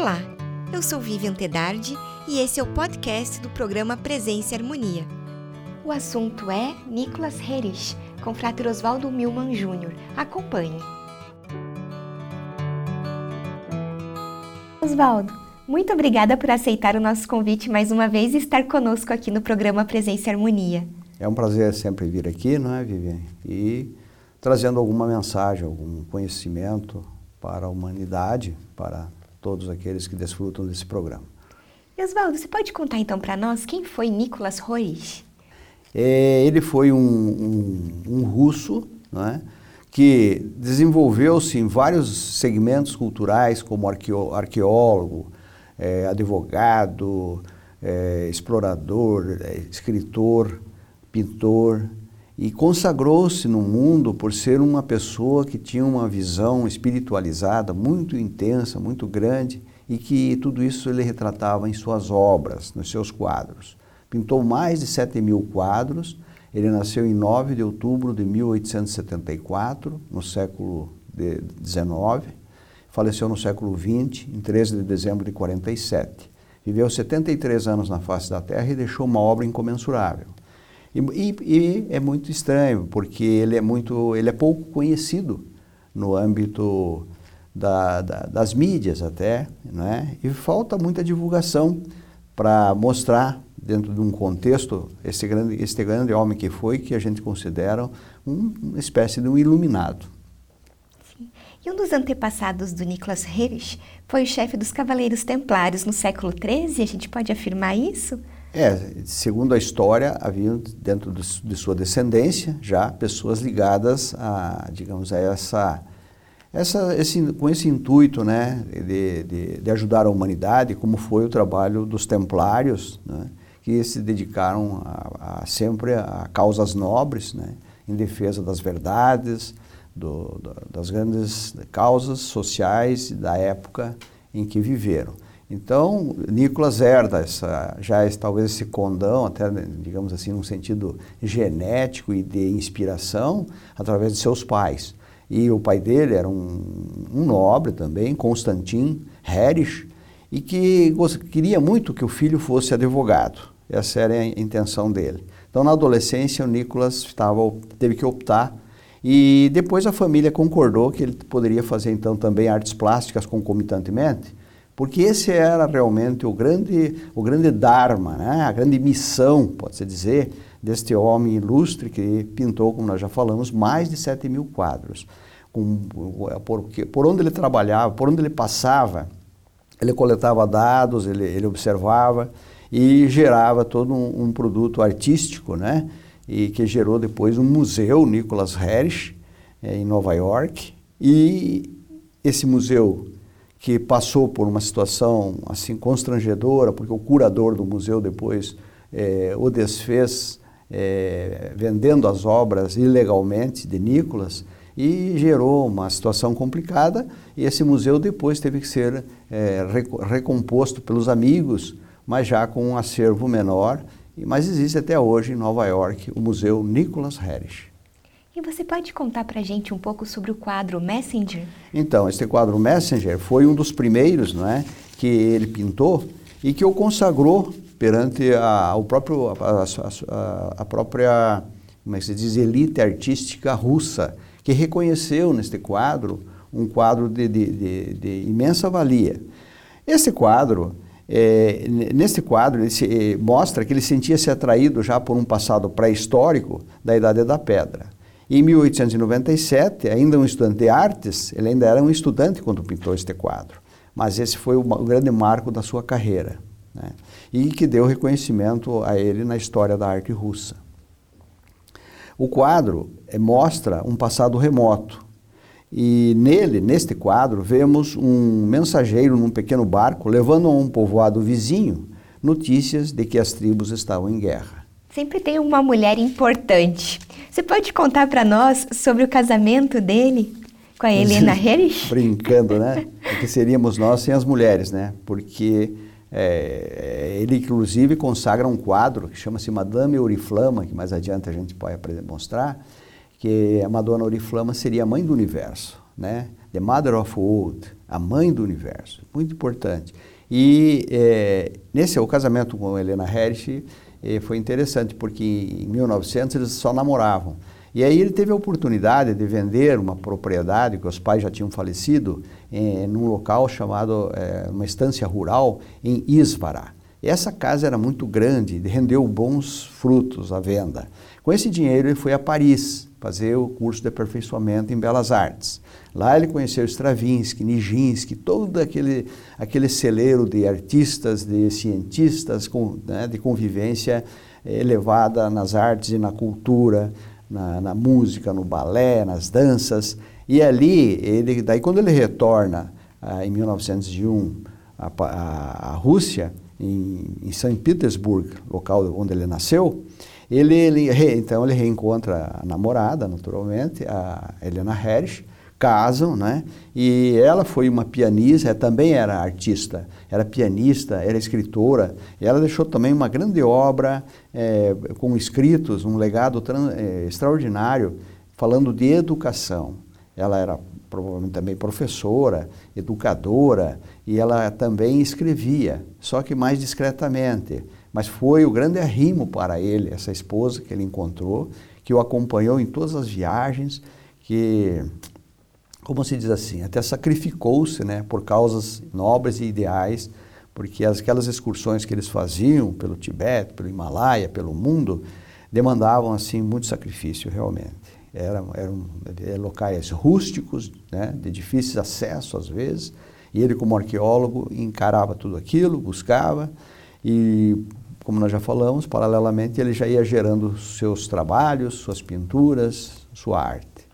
Olá, eu sou Vivian Tedardi e esse é o podcast do programa Presença e Harmonia. O assunto é Nicolas Herrich, com Frater Oswaldo Milman Jr. Acompanhe. Oswaldo, muito obrigada por aceitar o nosso convite mais uma vez e estar conosco aqui no programa Presença e Harmonia. É um prazer sempre vir aqui, não é, Vivian? E trazendo alguma mensagem, algum conhecimento para a humanidade, para todos aqueles que desfrutam desse programa. Oswaldo, você pode contar então para nós quem foi Nicolas Roerich? É, ele foi um, um, um russo, é? que desenvolveu-se em vários segmentos culturais, como arqueólogo, é, advogado, é, explorador, é, escritor, pintor, e consagrou-se no mundo por ser uma pessoa que tinha uma visão espiritualizada muito intensa, muito grande, e que tudo isso ele retratava em suas obras, nos seus quadros. Pintou mais de 7 mil quadros. Ele nasceu em 9 de outubro de 1874, no século XIX. Faleceu no século XX, em 13 de dezembro de 47. Viveu 73 anos na face da Terra e deixou uma obra incomensurável. E, e, é muito estranho, porque ele é, muito, ele é pouco conhecido no âmbito da, da, das mídias até, né? e falta muita divulgação para mostrar dentro de um contexto esse grande, este grande homem que foi, que a gente considera um, uma espécie de um iluminado. Sim. E um dos antepassados do Nicholas Herrich foi o chefe dos Cavaleiros Templários no século XIII, a gente pode afirmar isso? É, segundo a história, havia dentro de sua descendência já pessoas ligadas a, digamos, a essa, essa esse, com esse intuito, né, de, de, de, ajudar a humanidade, como foi o trabalho dos Templários, né, que se dedicaram a, a sempre a causas nobres, né, em defesa das verdades, do, das grandes causas sociais da época em que viveram. Então, Nicolas herda essa, já esse, talvez esse condão, até digamos assim, num sentido genético e de inspiração, através de seus pais. E o pai dele era um, um nobre também, Constantin Herrich, e que queria muito que o filho fosse advogado. Essa era a intenção dele. Então, na adolescência, o Nicolas estava, teve que optar e depois a família concordou que ele poderia fazer então também artes plásticas concomitantemente porque esse era realmente o grande, o grande dharma, né? a grande missão, pode-se dizer, deste homem ilustre que pintou, como nós já falamos, mais de 7 mil quadros. Com, por, por onde ele trabalhava, por onde ele passava, ele coletava dados, ele, ele observava e gerava todo um, um, produto artístico, né? E que gerou depois um museu, Nicholas Herrich, é, em Nova York. E esse museu que passou por uma situação assim constrangedora, porque o curador do museu depois é, o desfez é, vendendo as obras ilegalmente de Nicolas e gerou uma situação complicada e esse museu depois teve que ser é, recomposto pelos amigos, mas já com um acervo menor, mas existe até hoje em Nova York o Museu Nicholas Herrich. E você pode contar para a gente um pouco sobre o quadro Messenger? Então, esse quadro Messenger foi um dos primeiros não é, que ele pintou e que o consagrou perante a, próprio, a, a, a, própria, como é que se diz, elite artística russa, que reconheceu neste quadro um quadro de, de, de, de imensa valia. Esse quadro, é, nesse quadro, ele se, é, mostra que ele sentia-se atraído já por um passado pré-histórico da Idade da Pedra. Em 1897, ainda um estudante de artes, ele ainda era um estudante quando pintou este quadro, mas esse foi o, grande marco da sua carreira né? e que deu reconhecimento a ele na história da arte russa. O quadro é, mostra um passado remoto e nele, neste quadro, vemos um mensageiro num pequeno barco levando a um povoado vizinho notícias de que as tribos estavam em guerra. Sempre tem uma mulher importante. Você pode contar para nós sobre o casamento dele com a Helena Herrich? Brincando, né? Porque seríamos nós sem as mulheres, né? Porque é, ele, inclusive, consagra um quadro que chama-se Madame Oriflama, que mais adiante a gente pode mostrar, que a Madonna Oriflama seria a mãe do universo. né? The Mother of World, a mãe do universo, muito importante. E é, nesse o casamento com Helena Herrich eh, foi interessante porque em 1900 eles só namoravam. E aí ele teve a oportunidade de vender uma propriedade que os pais já tinham falecido em num local chamado é, uma estância rural em Isvara. E essa casa era muito grande, rendeu bons frutos à venda. Com esse dinheiro ele foi a Paris fazer o curso de aperfeiçoamento em Belas Artes. Lá ele conheceu Stravinsky, Nijinsky, todo aquele, aquele celeiro de artistas, de cientistas, com, né, de convivência elevada nas artes e na cultura, na, na, música, no balé, nas danças. E ali, ele, daí quando ele retorna ah, em 1901 à, à, à Rússia, em, em São Petersburgo, local onde ele nasceu, ele, ele, então ele reencontra a namorada, naturalmente, a Helena Herrich, casam, né? E ela foi uma pianista, também era artista, era pianista, era escritora. E ela deixou também uma grande obra é, com escritos, um legado é, extraordinário, falando de educação. Ela era provavelmente também professora, educadora, e ela também escrevia, só que mais discretamente. Mas foi o grande arrimo para ele, essa esposa que ele encontrou, que o acompanhou em todas as viagens, que como se diz assim, até sacrificou-se né, por causas nobres e ideais, porque aquelas excursões que eles faziam pelo Tibete, pelo Himalaia, pelo mundo, demandavam assim muito sacrifício realmente. Eram, eram locais rústicos, né, de difícil acesso às vezes, e ele como arqueólogo encarava tudo aquilo, buscava, e como nós já falamos, paralelamente ele já ia gerando seus trabalhos, suas pinturas, sua arte.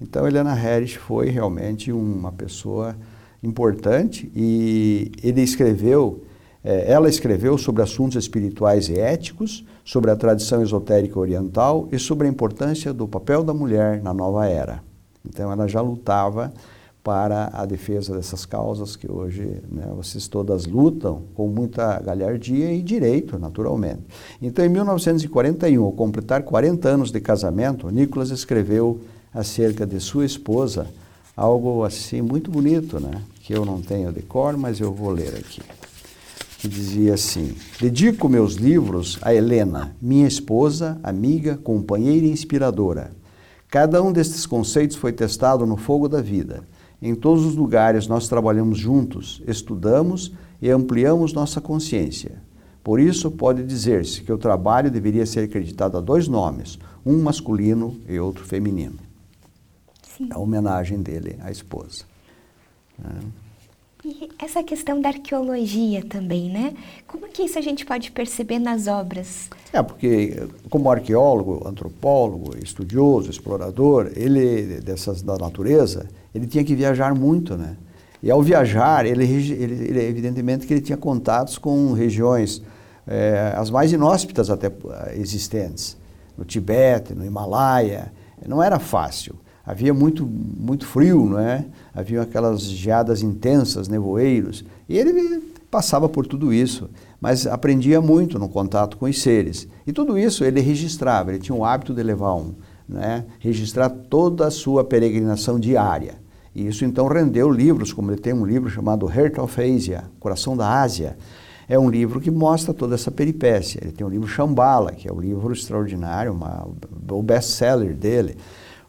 Então, Helena Harris foi realmente uma pessoa importante e ele escreveu, é, ela escreveu sobre assuntos espirituais e éticos, sobre a tradição esotérica oriental e sobre a importância do papel da mulher na nova era. Então, ela já lutava para a defesa dessas causas que hoje né, vocês todas lutam com muita galhardia e direito, naturalmente. Então, em 1941, ao completar 40 anos de casamento, Nicholas escreveu acerca de sua esposa, algo assim muito bonito, né? Que eu não tenho de cor, mas eu vou ler aqui. Que dizia assim: Dedico meus livros a Helena, minha esposa, amiga, companheira e inspiradora. Cada um destes conceitos foi testado no fogo da vida. Em todos os lugares nós trabalhamos juntos, estudamos e ampliamos nossa consciência. Por isso, pode dizer-se que o trabalho deveria ser acreditado a dois nomes, um masculino e outro feminino. Sim. a homenagem dele à esposa. Né? E essa questão da arqueologia também, né? Como que isso a gente pode perceber nas obras? É, porque como arqueólogo, antropólogo, estudioso, explorador, ele, dessas da natureza, ele tinha que viajar muito, né? E ao viajar, ele, ele, ele evidentemente que ele tinha contatos com regiões é, as mais inóspitas até existentes, no Tibete, no Himalaia, não era fácil havia muito, muito frio, não é? Havia aquelas geadas intensas, nevoeiros, e ele passava por tudo isso, mas aprendia muito no contato com os seres. E tudo isso ele registrava, ele tinha o hábito de levar um, né? registrar toda a sua peregrinação diária. E isso então rendeu livros, como ele tem um livro chamado Heart of Asia, Coração da Ásia. É um livro que mostra toda essa peripécia. Ele tem um livro Shambhala, que é um livro extraordinário, uma, o best-seller dele.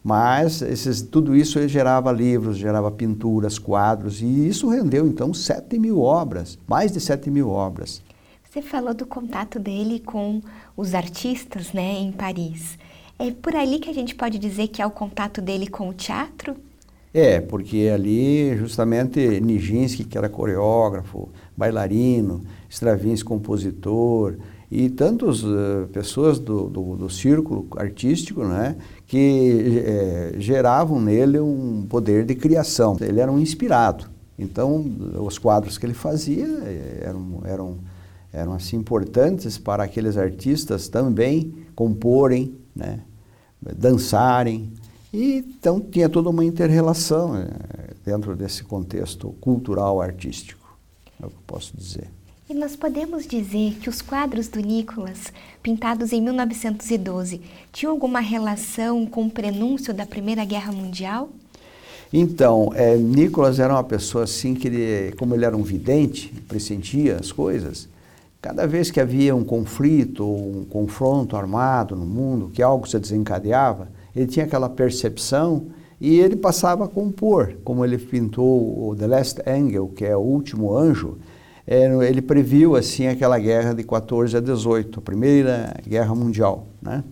Mas esses, tudo isso gerava livros, gerava pinturas, quadros, e isso rendeu então 7 mil obras, mais de 7 mil obras. Você falou do contato dele com os artistas né, em Paris. É por ali que a gente pode dizer que é o contato dele com o teatro? É, porque ali justamente Nijinsky, que era coreógrafo, bailarino, Stravinsky, compositor, e tantas uh, pessoas do, do, do, círculo artístico, né, que é, geravam nele um poder de criação. Ele era um inspirado. Então, os quadros que ele fazia eh, eram, eram, eram assim importantes para aqueles artistas também comporem, né, dançarem. E, então, tinha toda uma inter-relação é, dentro desse contexto cultural artístico, é o que eu posso dizer. E nós podemos dizer que os quadros do Nicolas, pintados em 1912, tinham alguma relação com o prenúncio da Primeira Guerra Mundial? Então, é, Nicolas era uma pessoa assim que, ele, como ele era um vidente, pressentia as coisas, cada vez que havia um conflito ou um confronto armado no mundo, que algo se desencadeava, ele tinha aquela percepção e ele passava a compor, como ele pintou o The Last Angel, que é o último anjo, ele previu assim aquela guerra de 14 a 18, a primeira guerra mundial, né?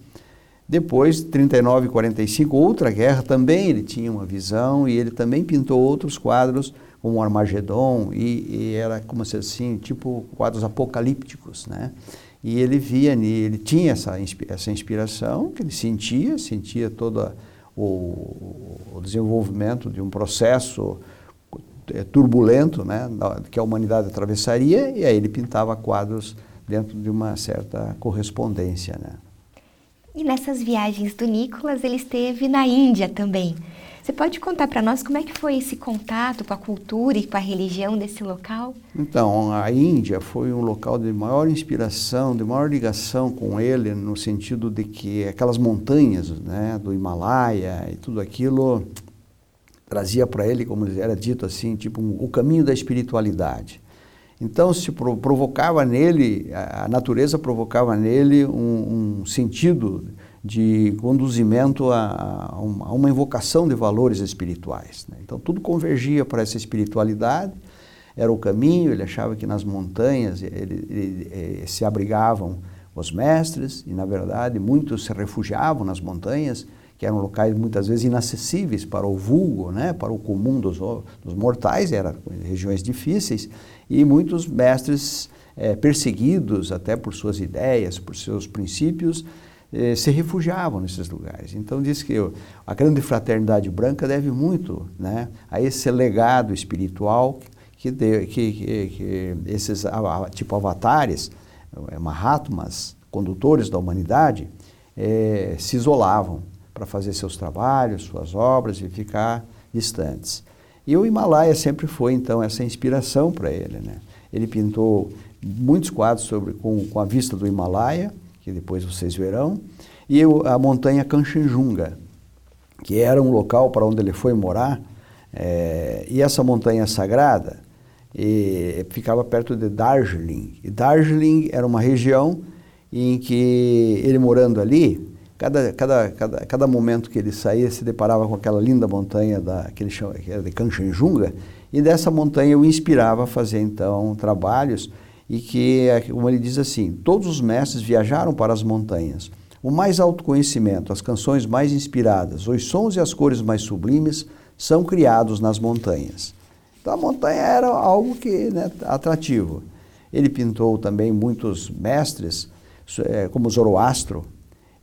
Depois, 39 e 45, outra guerra, também ele tinha uma visão e ele também pintou outros quadros, como Armagedon, e, e era como se assim, tipo quadros apocalípticos, né? E ele via, ele tinha essa, essa inspiração que ele sentia, sentia todo o, o desenvolvimento de um processo é, turbulento, né, que a humanidade atravessaria, e aí ele pintava quadros dentro de uma certa correspondência, né. E nessas viagens do Nicolas, ele esteve na Índia também. Você pode contar para nós como é que foi esse contato com a cultura e com a religião desse local? Então, a Índia foi um local de maior inspiração, de maior ligação com ele, no sentido de que aquelas montanhas né, do Himalaia e tudo aquilo trazia para ele, como era dito assim, tipo um, o caminho da espiritualidade. Então se provocava nele, a natureza provocava nele um, um sentido de conduzimento a, a, uma invocação de valores espirituais. Né? Então tudo convergia para essa espiritualidade, era o caminho, ele achava que nas montanhas ele, ele, ele, eh, se abrigavam os mestres, e na verdade muitos se refugiavam nas montanhas, que eram locais muitas vezes inacessíveis para o vulgo, né, para o comum dos, dos mortais, eram regiões difíceis, e muitos mestres é, perseguidos até por suas ideias, por seus princípios, é, se refugiavam nesses lugares. Então diz que a grande fraternidade branca deve muito né, a esse legado espiritual que, de, que, que, que esses tipo avatares, é, Mahatmas, condutores da humanidade, se isolavam para fazer seus trabalhos, suas obras e ficar distantes. E o Himalaia sempre foi, então, essa inspiração para ele. Né? Ele pintou muitos quadros sobre, com, com a vista do Himalaia, que depois vocês verão, e a montanha Kanchenjunga, que era um local para onde ele foi morar, é, e essa montanha sagrada e, ficava perto de Darjeeling. E Darjeeling era uma região em que ele morando ali, Cada, cada, cada, cada momento que ele saía, se deparava com aquela linda montanha da, que ele chama que era de Kanchenjunga, e dessa montanha o inspirava a fazer então trabalhos e que, como ele diz assim, todos os mestres viajaram para as montanhas. O mais alto conhecimento, as canções mais inspiradas, os sons e as cores mais sublimes são criados nas montanhas. Então a montanha era algo que né, atrativo. Ele pintou também muitos mestres, eh, como Zoroastro,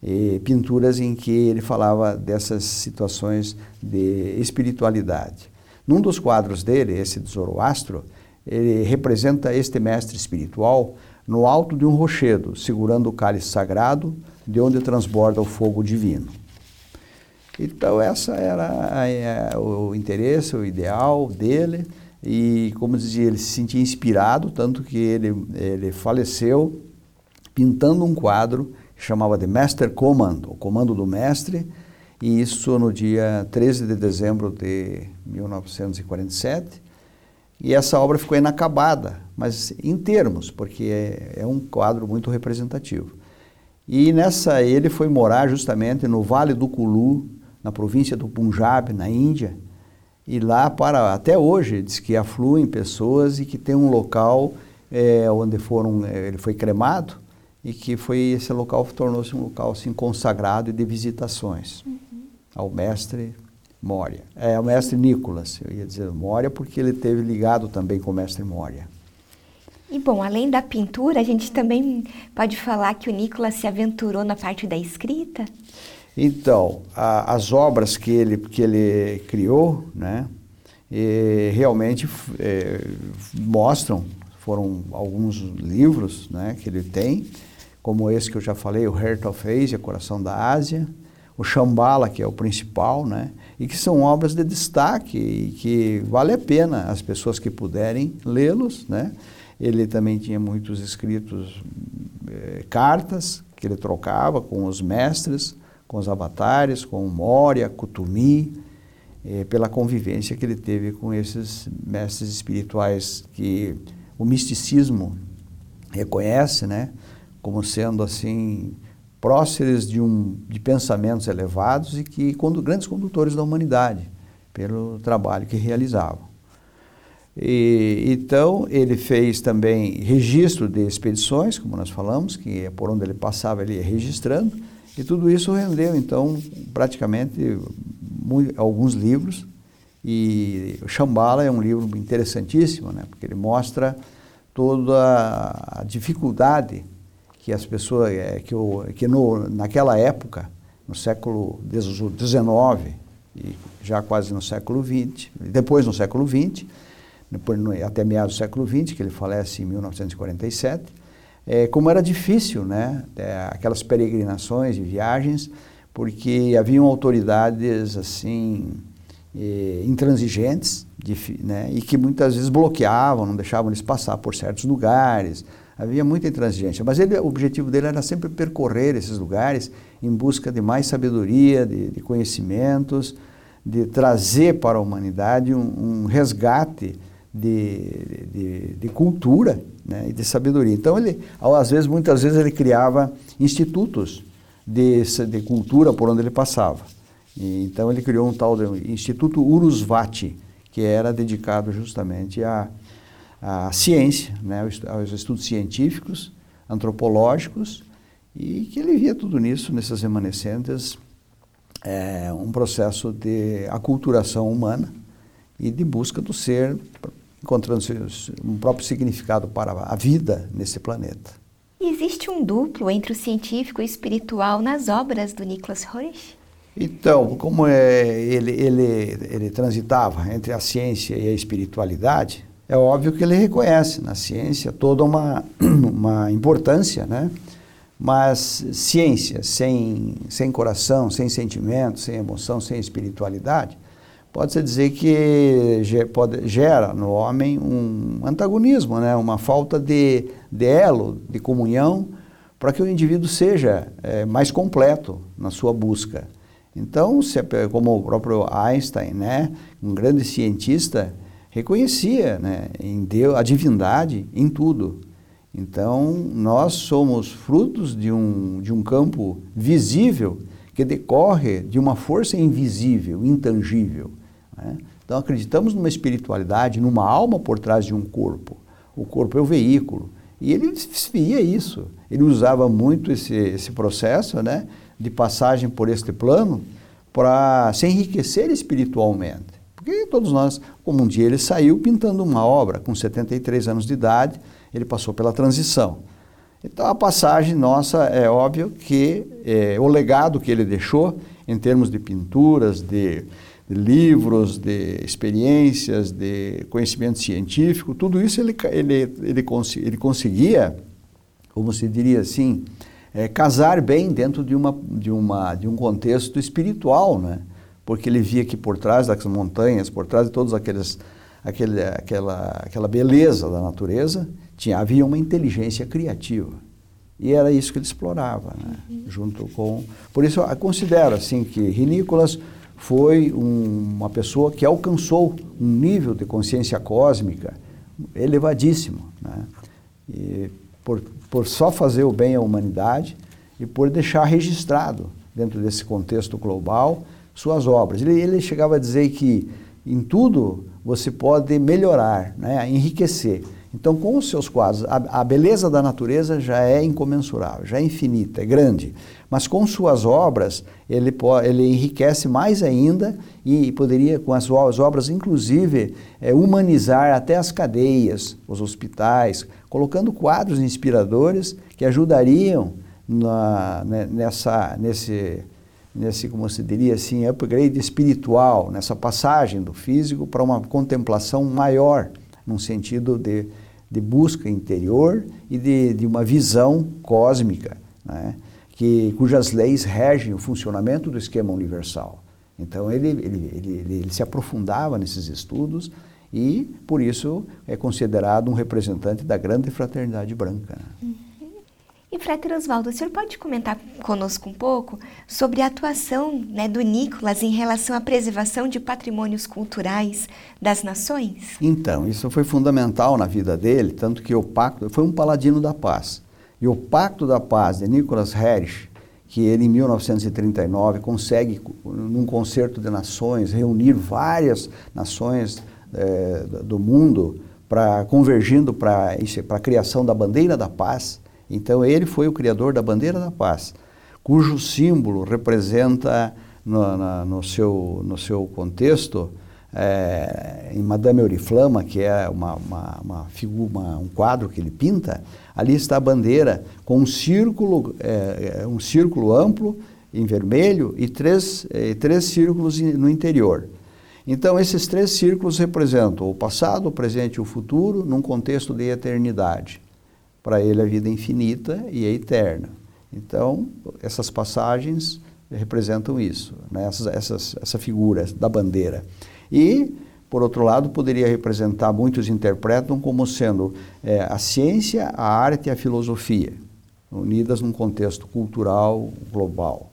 e pinturas em que ele falava dessas situações de espiritualidade. Num dos quadros dele, esse de Zoroastro, ele representa este mestre espiritual no alto de um rochedo, segurando o cálice sagrado, de onde transborda o fogo divino. Então, essa era a, a, o interesse, o ideal dele, e, como dizia, ele se sentia inspirado, tanto que ele, ele faleceu pintando um quadro chamava de Master Command, o comando do mestre, e isso no dia 13 de dezembro de 1947. E essa obra ficou inacabada, mas em termos, porque é, é um quadro muito representativo. E nessa ele foi morar justamente no Vale do Kulu, na província do Punjab, na Índia. E lá para até hoje diz que afluem pessoas e que tem um local é, onde foram é, ele foi cremado e que foi esse local tornou-se um local assim consagrado e de visitações uhum. ao mestre Moria. É, o mestre Nicolas, eu ia dizer Moria porque ele teve ligado também com o mestre Moria. E bom, além da pintura, a gente também pode falar que o Nicolas se aventurou na parte da escrita? Então, a, as obras que ele, que ele criou, né, realmente é, mostram, foram alguns livros né, que ele tem, como esse que eu já falei, o Heart of Asia, Coração da Ásia, o Shambhala, que é o principal, né? e que são obras de destaque e que vale a pena as pessoas que puderem lê-los. Né? Ele também tinha muitos escritos, eh, cartas que ele trocava com os mestres, com os avatares, com Moria, Kutumi, eh, pela convivência que ele teve com esses mestres espirituais que o misticismo reconhece, né, como sendo assim próceres de, um, de pensamentos elevados e que grandes condutores da humanidade pelo trabalho que realizavam. E, então ele fez também registro de expedições, como nós falamos, que é por onde ele passava ele ia registrando, e tudo isso rendeu então praticamente muito, alguns livros. E o Shambhala é um livro interessantíssimo, né, porque ele mostra toda a dificuldade que as pessoas, é, que, o, que no, naquela época, no século XIX e já quase no século XX, depois no século XX, depois, até meados do século XX, que ele falece em 1947, é, como era difícil, né, é, aquelas peregrinações e viagens, porque haviam autoridades assim é, intransigentes, de, né, e que muitas vezes bloqueavam, não deixavam eles passar por certos lugares, Havia muita intransigência, mas ele, o objetivo dele era sempre percorrer esses lugares em busca de mais sabedoria, de, de conhecimentos, de trazer para a humanidade um, um resgate de, de, de cultura né, e de sabedoria. Então, ele, às vezes, muitas vezes, ele criava institutos de, de cultura por onde ele passava. E, então, ele criou um tal de Instituto Urusvati, que era dedicado justamente a a ciência, né, aos estudos científicos, antropológicos, e que ele via tudo nisso, nessas remanescentes, é, um processo de aculturação humana e de busca do ser, encontrando um próprio significado para a vida nesse planeta. Existe um duplo entre o científico e o espiritual nas obras do Nicholas Roerich? Então, como é, ele, ele, ele transitava entre a ciência e a espiritualidade, é óbvio que ele reconhece na ciência toda uma, uma importância, né? Mas ciência sem, sem coração, sem sentimento, sem emoção, sem espiritualidade, pode-se dizer que gera no homem um antagonismo, né? uma falta de, de elo, de comunhão, para que o indivíduo seja é, mais completo na sua busca. Então, como o próprio Einstein, né? um grande cientista, reconhecia né, em Deus a divindade em tudo. Então, nós somos frutos de um, de um campo visível que decorre de uma força invisível, intangível. Né? Então, acreditamos numa espiritualidade, numa alma por trás de um corpo. O corpo é o veículo. E ele via isso. Ele usava muito esse, esse processo né, de passagem por este plano para se enriquecer espiritualmente. Porque todos nós, como um dia ele saiu pintando uma obra com 73 anos de idade, ele passou pela transição. Então a passagem nossa é óbvio que é, o legado que ele deixou em termos de pinturas, de, de, livros, de experiências, de conhecimento científico, tudo isso ele, ele, ele, cons ele conseguia, como se diria assim, é, casar bem dentro de, uma, de, uma, de um contexto espiritual, né? Porque ele via que por trás das montanhas, por trás de todos aqueles aquele, aquela, aquela beleza da natureza, tinha, havia uma inteligência criativa. E era isso que ele explorava, né? uhum. junto com... Por isso, eu considero assim, que Rinícolas foi um, uma pessoa que alcançou um nível de consciência cósmica elevadíssimo. Né? E por, por só fazer o bem à humanidade e por deixar registrado, dentro desse contexto global, suas obras. Ele, ele chegava a dizer que em tudo você pode melhorar, né, enriquecer. Então, com os seus quadros, a, a, beleza da natureza já é incomensurável, já é infinita, é grande. Mas com suas obras, ele, pode, ele enriquece mais ainda e poderia, com as, as obras, inclusive, é, humanizar até as cadeias, os hospitais, colocando quadros inspiradores que ajudariam na, né, nessa, nesse nesse, como se diria assim, upgrade espiritual, nessa passagem do físico para uma contemplação maior, num sentido de, de busca interior e de, de uma visão cósmica, né? que, cujas leis regem o funcionamento do esquema universal. Então ele, ele, ele, ele, se aprofundava nesses estudos e, por isso, é considerado um representante da grande fraternidade branca. Né? E, Frater Oswaldo, o senhor pode comentar conosco um pouco sobre a atuação né, do Nicolas em relação à preservação de patrimônios culturais das nações? Então, isso foi fundamental na vida dele, tanto que o pacto, foi um paladino da paz. E o Pacto da Paz de Nicholas Harris, que ele em 1939 consegue, num concerto de nações, reunir várias nações é, do mundo para convergindo para a criação da bandeira da paz, então ele foi o criador da bandeira da paz, cujo símbolo representa no, na, no, seu, no seu contexto é, em Madame Oriflama, que é uma, uma, uma figura, uma, um quadro que ele pinta, ali está a bandeira com um círculo, é, um círculo amplo em vermelho e três, é, três círculos no interior. Então, esses três círculos representam o passado, o presente e o futuro num contexto de eternidade para ele a vida é infinita e é eterna. Então, essas passagens representam isso, né? essas, essas, essa figura da bandeira. E, por outro lado, poderia representar, muitos interpretam como sendo é, a ciência, a arte e a filosofia, unidas num contexto cultural global.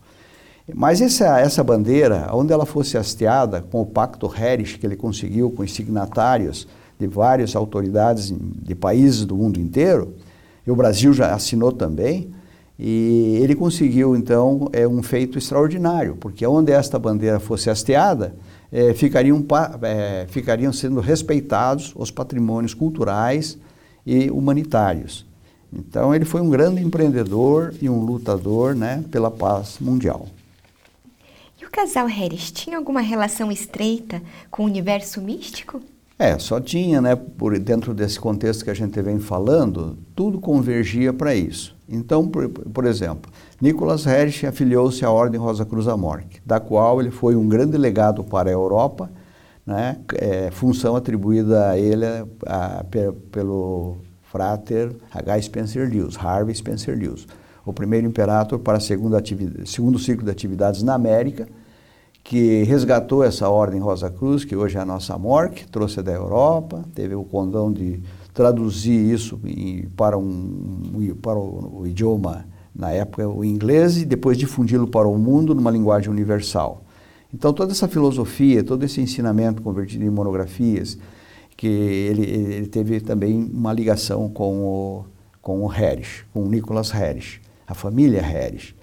Mas essa, essa bandeira, onde ela fosse hasteada com o Pacto Harris que ele conseguiu com os signatários de várias autoridades de países do mundo inteiro, e o Brasil já assinou também, e ele conseguiu, então, é, um feito extraordinário, porque onde esta bandeira fosse hasteada, é, ficariam, é, ficariam sendo respeitados os patrimônios culturais e humanitários. Então, ele foi um grande empreendedor e um lutador né, pela paz mundial. E o casal Harris tinha alguma relação estreita com o universo místico? É, só tinha, né, por dentro desse contexto que a gente vem falando, tudo convergia para isso. Então, por, por exemplo, Nicholas Hersch afiliou-se à Ordem Rosa Cruz Amorque, da qual ele foi um grande legado para a Europa, né, é, função atribuída a ele a, a, pelo frater H. Spencer Lewis, Harvey Spencer Lewis, o primeiro imperator para segunda segundo ciclo de atividades na América, que resgatou essa ordem Rosa Cruz, que hoje é a nossa MORC, trouxe da Europa, teve o condão de traduzir isso em, para, um, para o, o, idioma, na época o inglês, e depois difundi-lo para o mundo numa linguagem universal. Então toda essa filosofia, todo esse ensinamento convertido em monografias, que ele, ele teve também uma ligação com o, com o Harris, com o Nicholas Harris, a família Harris.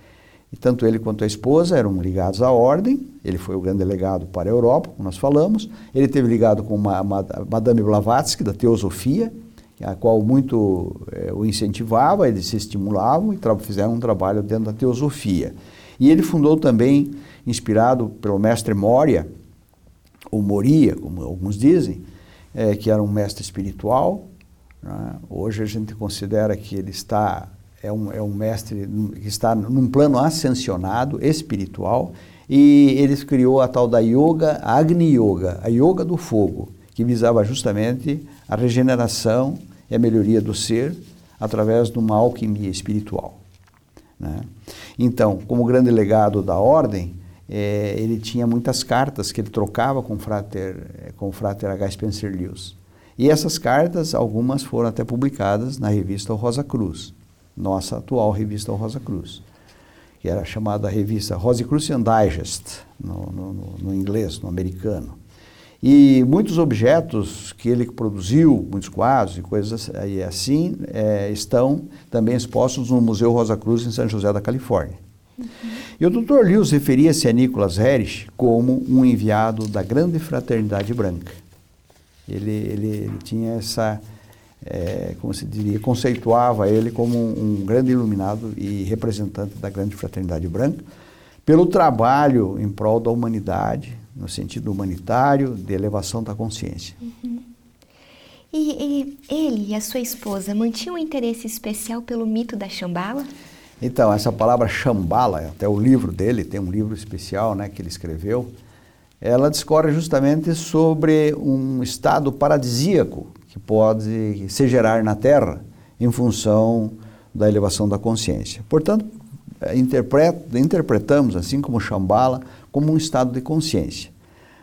E tanto ele quanto a esposa eram ligados à ordem, ele foi o grande delegado para a Europa, como nós falamos. Ele teve ligado com uma, uma Madame Blavatsky, da Teosofia, a qual muito eh, o incentivava, eles se estimulavam e fizeram um trabalho dentro da Teosofia. E ele fundou também, inspirado pelo mestre Moria, ou Moria, como alguns dizem, eh, que era um mestre espiritual. Né? Hoje a gente considera que ele está é um, é um mestre que está num plano ascensionado, espiritual, e ele criou a tal da Yoga, Agni Yoga, a Yoga do fogo, que visava justamente a regeneração e a melhoria do ser através de uma alquimia espiritual. Né? Então, como grande legado da ordem, é, ele tinha muitas cartas que ele trocava com o frater, com frater H. Spencer Lewis. E essas cartas, algumas foram até publicadas na revista Rosa Cruz nossa atual revista Rosa Cruz, que era chamada revista Rosicrucian Digest, no, no, no, inglês, no americano. E muitos objetos que ele produziu, muitos quadros e coisas assim, é, estão também expostos no Museu Rosa Cruz, em São José da Califórnia. Uhum. E o Dr. Lewis referia-se a Nicholas Harris como um enviado da grande fraternidade branca. Ele, ele, ele tinha essa é, como se diria, conceituava ele como um, um, grande iluminado e representante da grande fraternidade branca, pelo trabalho em prol da humanidade, no sentido humanitário, de elevação da consciência. Uhum. E, e, ele e a sua esposa mantinham um interesse especial pelo mito da Shambhala? Então, essa palavra Shambhala, até o livro dele, tem um livro especial né, que ele escreveu, ela discorre justamente sobre um estado paradisíaco que pode se gerar na Terra em função da elevação da consciência. Portanto, eh, interpretamos, assim como Shambhala, como um estado de consciência.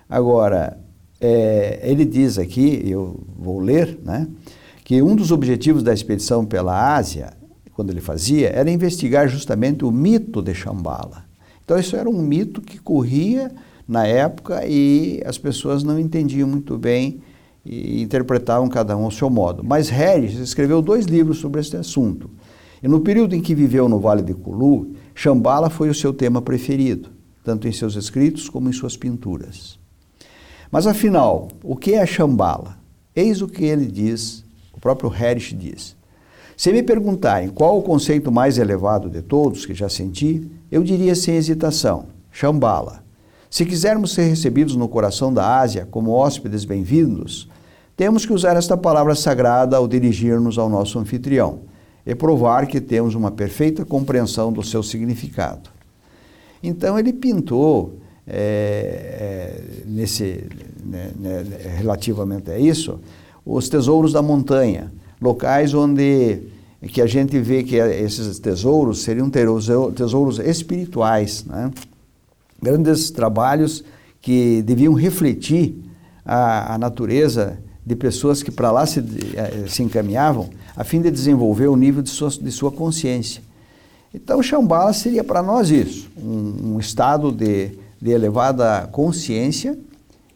Agora, é, ele diz aqui, eu vou ler, né, que um dos objetivos da expedição pela Ásia quando ele fazia, era investigar justamente o mito de Shambhala. Então isso era um mito que corria na época e as pessoas não entendiam muito bem e interpretavam cada um ao seu modo. Mas Harris escreveu dois livros sobre esse assunto. E no período em que viveu no Vale de Kulu, Shambhala foi o seu tema preferido, tanto em seus escritos como em suas pinturas. Mas afinal, o que é Shambhala? Eis o que ele diz, o próprio Harris diz. Se me perguntarem qual o conceito mais elevado de todos que já senti, eu diria sem hesitação: Shambhala. Se quisermos ser recebidos no coração da Ásia como hóspedes bem-vindos, temos que usar esta palavra sagrada ao dirigir-nos ao nosso anfitrião e provar que temos uma perfeita compreensão do seu significado. Então ele pintou é, é, nesse, né, né, relativamente a isso os tesouros da montanha, locais onde que a gente vê que esses tesouros seriam tesouros espirituais, né? Grandes trabalhos que deviam refletir a, a natureza de pessoas que para lá se, eh, se encaminhavam a fim de desenvolver o nível de sua, de sua consciência. Então, Shambhala seria para nós isso, um, um estado de, de, elevada consciência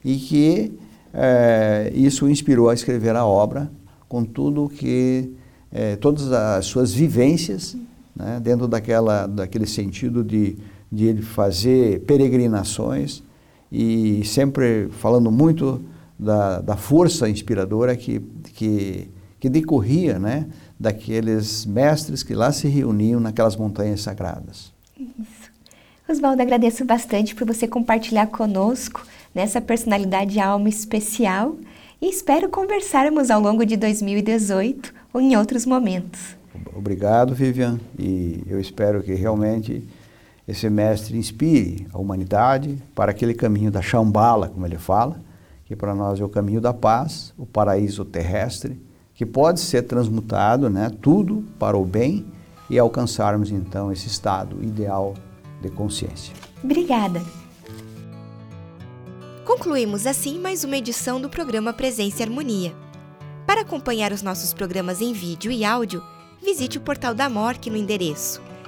e que é, isso inspirou a escrever a obra com tudo que, é, todas as suas vivências, né, dentro daquela, daquele sentido de, de ele fazer peregrinações e sempre falando muito da, da força inspiradora que, que, que decorria né, daqueles mestres que lá se reuniam naquelas montanhas sagradas. Isso. Oswaldo, agradeço bastante por você compartilhar conosco nessa personalidade alma especial e espero conversarmos ao longo de 2018 ou em outros momentos. Obrigado, Vivian, e eu espero que realmente esse mestre inspire a humanidade para aquele caminho da Shambhala, como ele fala, que para nós é o caminho da paz, o paraíso terrestre, que pode ser transmutado, né, tudo para o bem e alcançarmos então esse estado ideal de consciência. Obrigada. Concluímos assim mais uma edição do programa Presença e Harmonia. Para acompanhar os nossos programas em vídeo e áudio, visite o portal da MORC no endereço